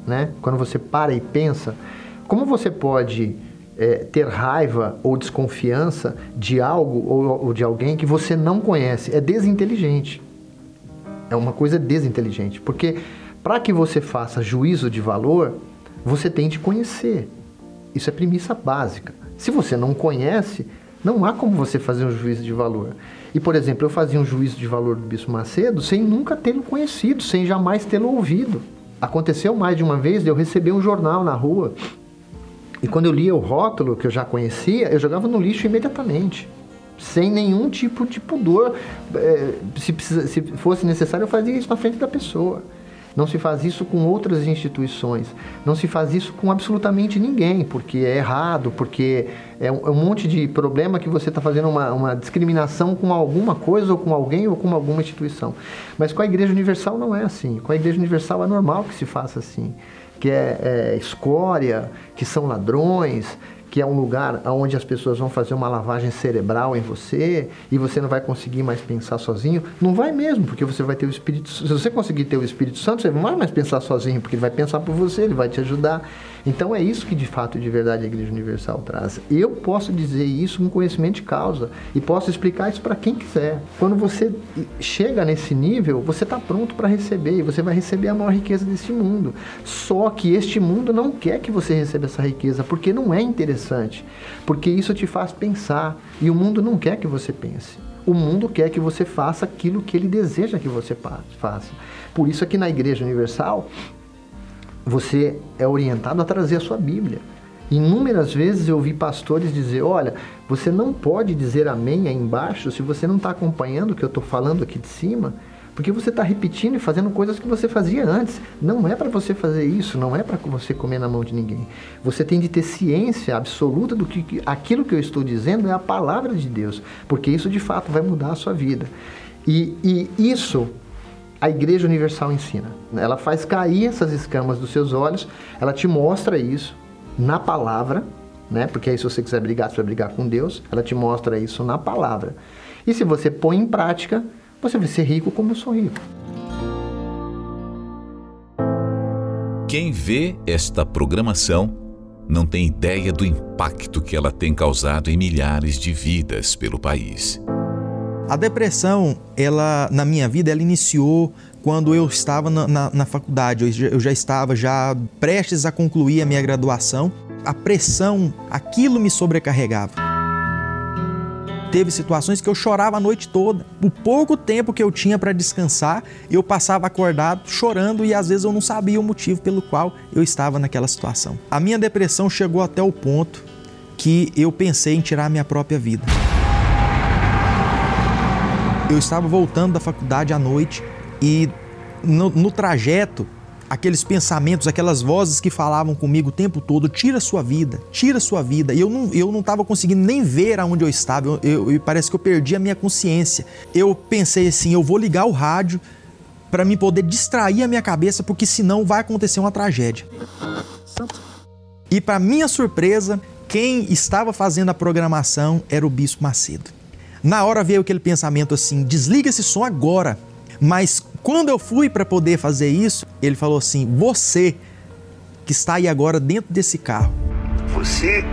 S13: né? Quando você para e pensa, como você pode é, ter raiva ou desconfiança de algo ou, ou de alguém que você não conhece. É desinteligente. É uma coisa desinteligente. Porque para que você faça juízo de valor, você tem de conhecer. Isso é premissa básica. Se você não conhece, não há como você fazer um juízo de valor. E, por exemplo, eu fazia um juízo de valor do Bispo Macedo sem nunca tê-lo conhecido, sem jamais tê-lo ouvido. Aconteceu mais de uma vez de eu receber um jornal na rua e quando eu lia o rótulo, que eu já conhecia, eu jogava no lixo imediatamente. Sem nenhum tipo de pudor. É, se, precisa, se fosse necessário, eu fazia isso na frente da pessoa. Não se faz isso com outras instituições. Não se faz isso com absolutamente ninguém, porque é errado, porque é um, é um monte de problema que você está fazendo uma, uma, discriminação com alguma coisa, ou com alguém, ou com alguma instituição. Mas com a Igreja Universal não é assim. Com a Igreja Universal é normal que se faça assim que é, é escória, que são ladrões, que é um lugar onde as pessoas vão fazer uma lavagem cerebral em você e você não vai conseguir mais pensar sozinho. Não vai mesmo, porque você vai ter o Espírito Se você conseguir ter o Espírito Santo, você não vai mais pensar sozinho, porque ele vai pensar por você, ele vai te ajudar. Então é isso que de fato de verdade a Igreja Universal traz. Eu posso dizer isso com conhecimento de causa e posso explicar isso para quem quiser. Quando você chega nesse nível, você está pronto para receber e você vai receber a maior riqueza desse mundo. Só que este mundo não quer que você receba essa riqueza porque não é interessante, porque isso te faz pensar e o mundo não quer que você pense. O mundo quer que você faça aquilo que ele deseja que você faça. Por isso aqui na Igreja Universal você é orientado a trazer a sua Bíblia. Inúmeras vezes eu vi pastores dizer: olha, você não pode dizer amém aí embaixo se você não está acompanhando o que eu estou falando aqui de cima, porque você está repetindo e fazendo coisas que você fazia antes. Não é para você fazer isso, não é para você comer na mão de ninguém. Você tem de ter ciência absoluta do que aquilo que eu estou dizendo é a palavra de Deus, porque isso de fato vai mudar a sua vida. E, e isso a Igreja Universal ensina. Ela faz cair essas escamas dos seus olhos, ela te mostra isso na palavra, né? Porque aí se você quiser brigar, você vai brigar com Deus, ela te mostra isso na palavra. E se você põe em prática, você vai ser rico como eu sou rico.
S10: Quem vê esta programação não tem ideia do impacto que ela tem causado em milhares de vidas pelo país.
S14: A depressão, ela na minha vida, ela iniciou quando eu estava na, na, na faculdade. Eu já, eu já estava já prestes a concluir a minha graduação. A pressão, aquilo me sobrecarregava. Teve situações que eu chorava a noite toda. O pouco tempo que eu tinha para descansar, eu passava acordado chorando e às vezes eu não sabia o motivo pelo qual eu estava naquela situação. A minha depressão chegou até o ponto que eu pensei em tirar a minha própria vida. Eu estava voltando da faculdade à noite e no, no trajeto, aqueles pensamentos, aquelas vozes que falavam comigo o tempo todo, tira sua vida, tira sua vida. E eu não eu não estava conseguindo nem ver aonde eu estava. Eu, eu, parece que eu perdi a minha consciência. Eu pensei assim, eu vou ligar o rádio para me poder distrair a minha cabeça, porque senão vai acontecer uma tragédia. E para minha surpresa, quem estava fazendo a programação era o Bispo Macedo. Na hora veio aquele pensamento assim: desliga esse som agora. Mas Quando eu fui para poder fazer isso, ele falou assim: Você que está aí agora dentro desse carro.
S2: Você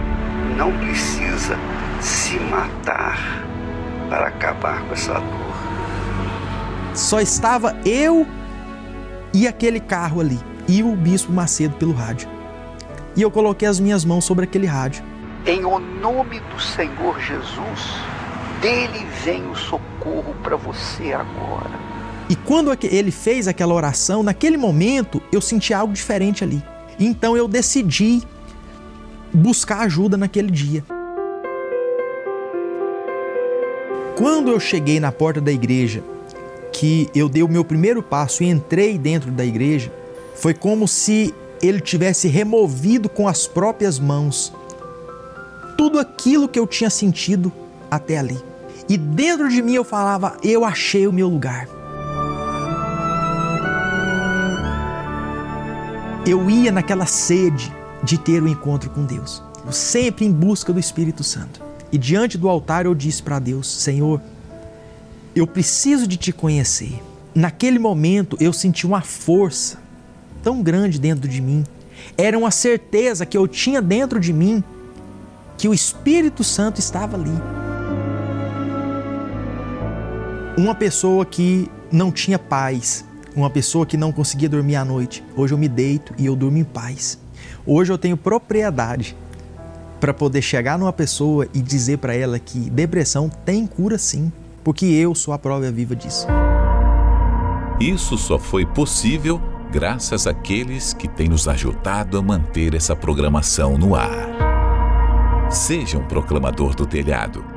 S2: não precisa se matar para acabar com essa dor.
S14: Só estava eu e aquele carro ali, e o bispo Macedo pelo rádio. E eu coloquei as minhas mãos sobre aquele rádio.
S2: Em o nome do Senhor Jesus, dele vem o socorro para você agora.
S14: E quando ele fez aquela oração, naquele momento eu senti algo diferente ali. Então eu decidi buscar ajuda naquele dia. Quando eu cheguei na porta da igreja, que eu dei o meu primeiro passo e entrei dentro da igreja, foi como se ele tivesse removido com as próprias mãos tudo aquilo que eu tinha sentido até ali. E dentro de mim eu falava: Eu achei o meu lugar. Eu ia naquela sede de ter o um encontro com Deus, sempre em busca do Espírito Santo. E diante do altar eu disse para Deus: Senhor, eu preciso de te conhecer. Naquele momento eu senti uma força tão grande dentro de mim. Era uma certeza que eu tinha dentro de mim que o Espírito Santo estava ali. Uma pessoa que não tinha paz, uma pessoa que não conseguia dormir à noite. Hoje eu me deito e eu durmo em paz. Hoje eu tenho propriedade para poder chegar numa pessoa e dizer para ela que depressão tem cura sim, porque eu sou a prova viva disso.
S10: Isso só foi possível graças àqueles que têm nos ajudado a manter essa programação no ar. Seja um proclamador do telhado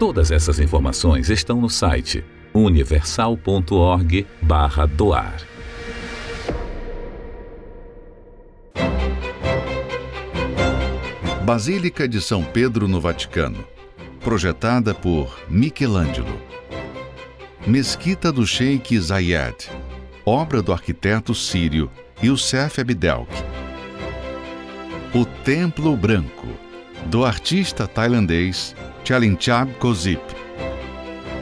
S10: Todas essas informações estão no site universal.org/doar.
S1: Basílica de São Pedro no Vaticano, projetada por Michelangelo. Mesquita do Sheikh Zayed, obra do arquiteto sírio Youssef Abdelk. O Templo Branco, do artista tailandês Chalinchab Kozip.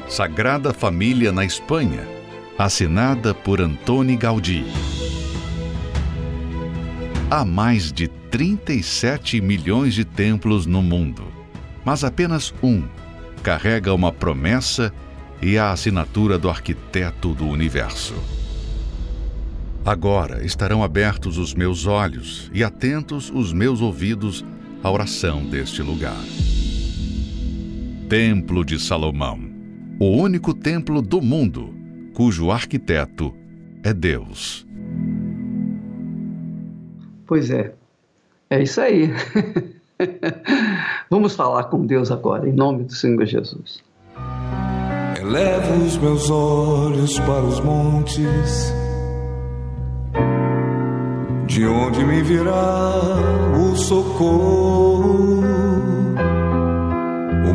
S1: Sagrada Família na Espanha, assinada por Antoni Gaudí. Há mais de 37 milhões de templos no mundo, mas apenas um carrega uma promessa e a assinatura do arquiteto do universo. Agora estarão abertos os meus olhos e atentos os meus ouvidos à oração deste lugar. Templo de Salomão, o único templo do mundo cujo arquiteto é Deus.
S2: Pois é, é isso aí. Vamos falar com Deus agora, em nome do Senhor Jesus.
S15: Elevo os meus olhos para os montes, de onde me virá o socorro.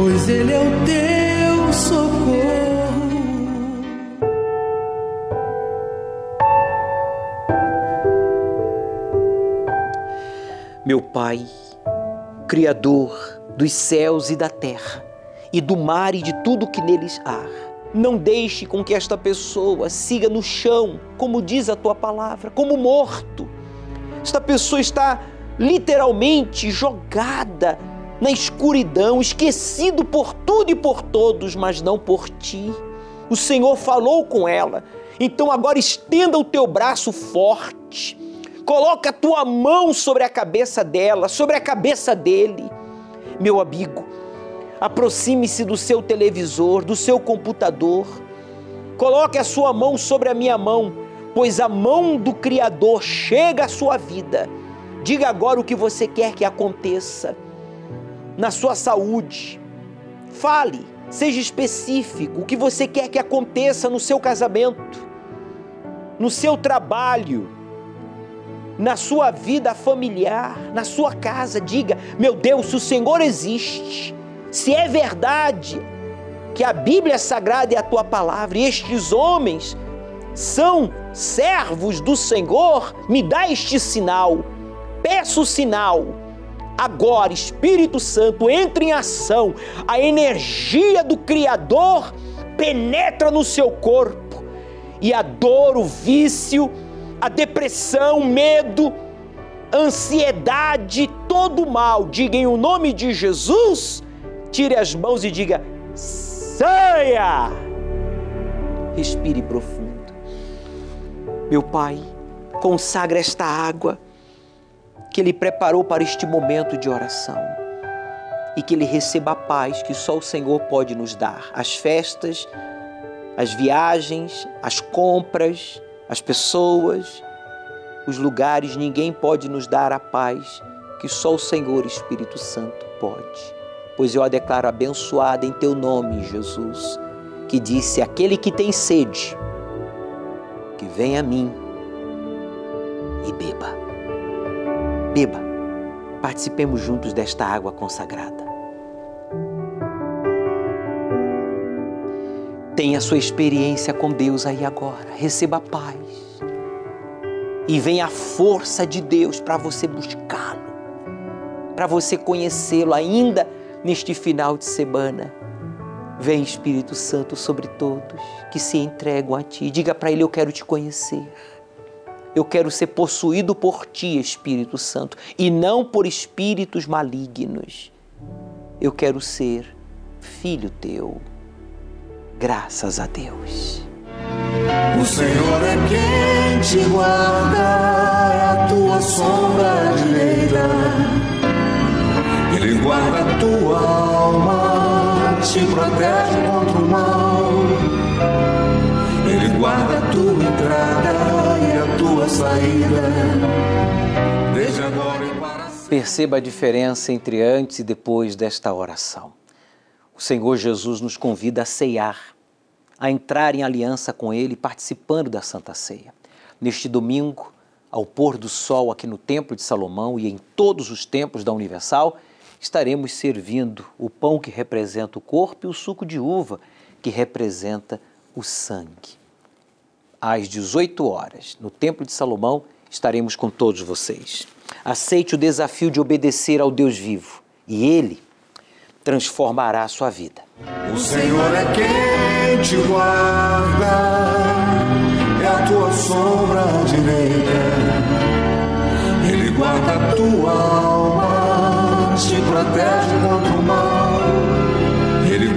S16: Pois ele é o teu socorro.
S17: Meu Pai, Criador dos céus e da terra, e do mar e de tudo que neles há, não deixe com que esta pessoa siga no chão, como diz a tua palavra, como morto. Esta pessoa está literalmente jogada na escuridão, esquecido por tudo e por todos, mas não por ti. O Senhor falou com ela Então agora estenda o teu braço forte. Coloca a tua mão sobre a cabeça dela, sobre a cabeça dele. Meu amigo, aproxime-se do seu televisor, do seu computador. Coloque a sua mão sobre a minha mão, pois a mão do Criador chega à sua vida. Diga agora o que você quer que aconteça na sua saúde. Fale, seja específico, o que você quer que aconteça no seu casamento, no seu trabalho, na sua vida familiar, na sua casa. Diga: meu Deus, se o Senhor existe, se é verdade que a Bíblia sagrada é a tua palavra e estes homens são servos do Senhor, me dá este sinal. Peço sinal Agora, Espírito Santo, entra em ação. A energia do Criador penetra no seu corpo e a dor, o vício, a depressão, o medo, ansiedade, todo mal, diga em o nome de Jesus, tire as mãos e diga: saia! Respire profundo. Meu Pai, consagra esta água que Ele preparou para este momento de oração e que Ele receba a paz que só o Senhor pode nos dar. As festas, as viagens, as compras, as pessoas, os lugares, ninguém pode nos dar a paz que só o Senhor Espírito Santo pode. Pois eu a declaro abençoada em teu nome, Jesus, que disse: Aquele que tem sede, que vem a mim e beba. Beba, participemos juntos desta água consagrada. Tenha sua experiência com Deus aí agora. Receba a paz. E venha a força de Deus para você buscá-lo, para você conhecê-lo ainda neste final de semana. Vem Espírito Santo sobre todos que se entregam a Ti. Diga para Ele: Eu quero te conhecer. Eu quero ser possuído por ti, Espírito Santo, e não por espíritos malignos. Eu quero ser filho teu. Graças a Deus.
S15: O Senhor é quem te guarda, é a tua sombra direita. Ele guarda a tua alma, te protege contra o mal.
S17: Perceba a diferença entre antes e depois desta oração. O Senhor Jesus nos convida a ceiar, a entrar em aliança com Ele, participando da Santa Ceia. Neste domingo, ao pôr do sol aqui no Templo de Salomão e em todos os templos da Universal, estaremos servindo o pão que representa o corpo e o suco de uva que representa o sangue às 18 horas, no Templo de Salomão, estaremos com todos vocês. Aceite o desafio de obedecer ao Deus vivo e Ele transformará a sua vida.
S15: O Senhor é quem te guarda, é a tua sombra direita. Ele guarda a tua alma, te protege contra o mal.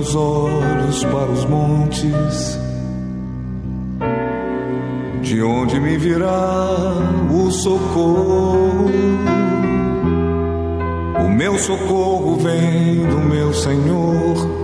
S15: Meus olhos para os montes, de onde me virá o socorro. O meu socorro vem do meu Senhor